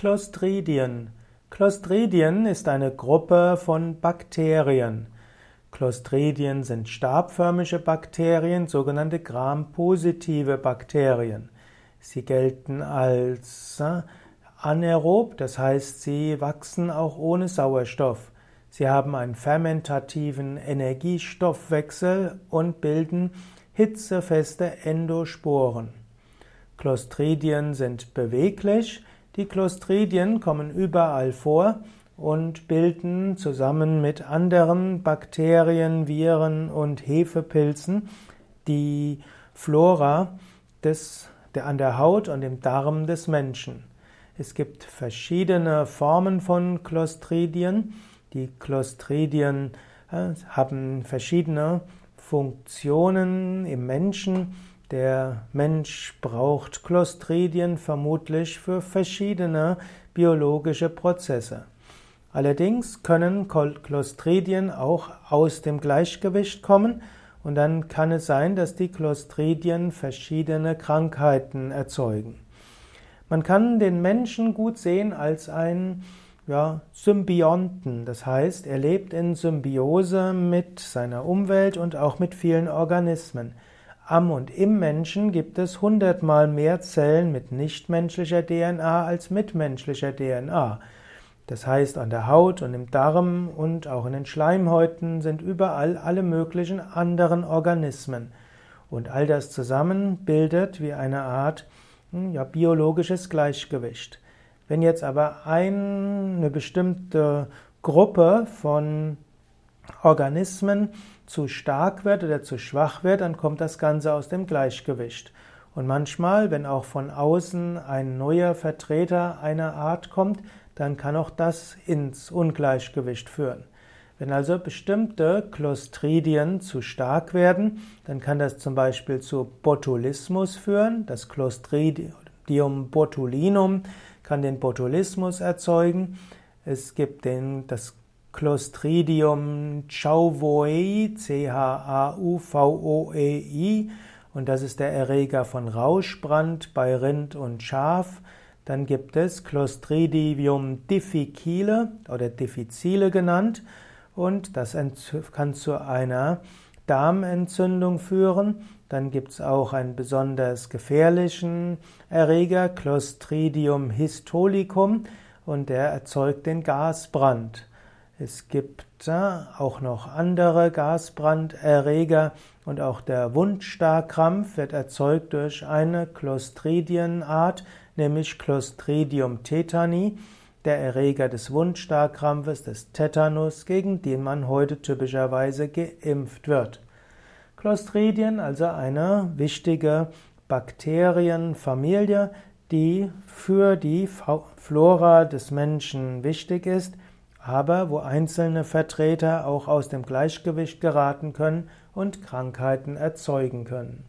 Clostridien. Clostridien ist eine Gruppe von Bakterien. Clostridien sind stabförmige Bakterien, sogenannte Gram-positive Bakterien. Sie gelten als äh, anaerob, das heißt, sie wachsen auch ohne Sauerstoff. Sie haben einen fermentativen Energiestoffwechsel und bilden hitzefeste Endosporen. Clostridien sind beweglich, die Clostridien kommen überall vor und bilden zusammen mit anderen Bakterien, Viren und Hefepilzen die Flora des, der, an der Haut und im Darm des Menschen. Es gibt verschiedene Formen von Clostridien. Die Clostridien äh, haben verschiedene Funktionen im Menschen. Der Mensch braucht Clostridien vermutlich für verschiedene biologische Prozesse. Allerdings können Clostridien auch aus dem Gleichgewicht kommen und dann kann es sein, dass die Clostridien verschiedene Krankheiten erzeugen. Man kann den Menschen gut sehen als einen ja, Symbionten, das heißt, er lebt in Symbiose mit seiner Umwelt und auch mit vielen Organismen. Am und im Menschen gibt es hundertmal mehr Zellen mit nichtmenschlicher DNA als mit menschlicher DNA. Das heißt, an der Haut und im Darm und auch in den Schleimhäuten sind überall alle möglichen anderen Organismen. Und all das zusammen bildet wie eine Art hm, ja, biologisches Gleichgewicht. Wenn jetzt aber eine bestimmte Gruppe von Organismen zu stark wird oder zu schwach wird, dann kommt das Ganze aus dem Gleichgewicht. Und manchmal, wenn auch von außen ein neuer Vertreter einer Art kommt, dann kann auch das ins Ungleichgewicht führen. Wenn also bestimmte Clostridien zu stark werden, dann kann das zum Beispiel zu Botulismus führen. Das Clostridium botulinum kann den Botulismus erzeugen. Es gibt den, das Clostridium chauvoei, C-H-A-U-V-O-E-I, und das ist der Erreger von Rauschbrand bei Rind und Schaf. Dann gibt es Clostridium difficile oder difficile genannt und das kann zu einer Darmentzündung führen. Dann gibt es auch einen besonders gefährlichen Erreger, Clostridium histolicum, und der erzeugt den Gasbrand. Es gibt auch noch andere Gasbranderreger und auch der Wundstarkrampf wird erzeugt durch eine Clostridienart, nämlich Clostridium tetani, der Erreger des Wundstarkrampfes, des Tetanus, gegen den man heute typischerweise geimpft wird. Clostridien, also eine wichtige Bakterienfamilie, die für die Flora des Menschen wichtig ist aber wo einzelne Vertreter auch aus dem Gleichgewicht geraten können und Krankheiten erzeugen können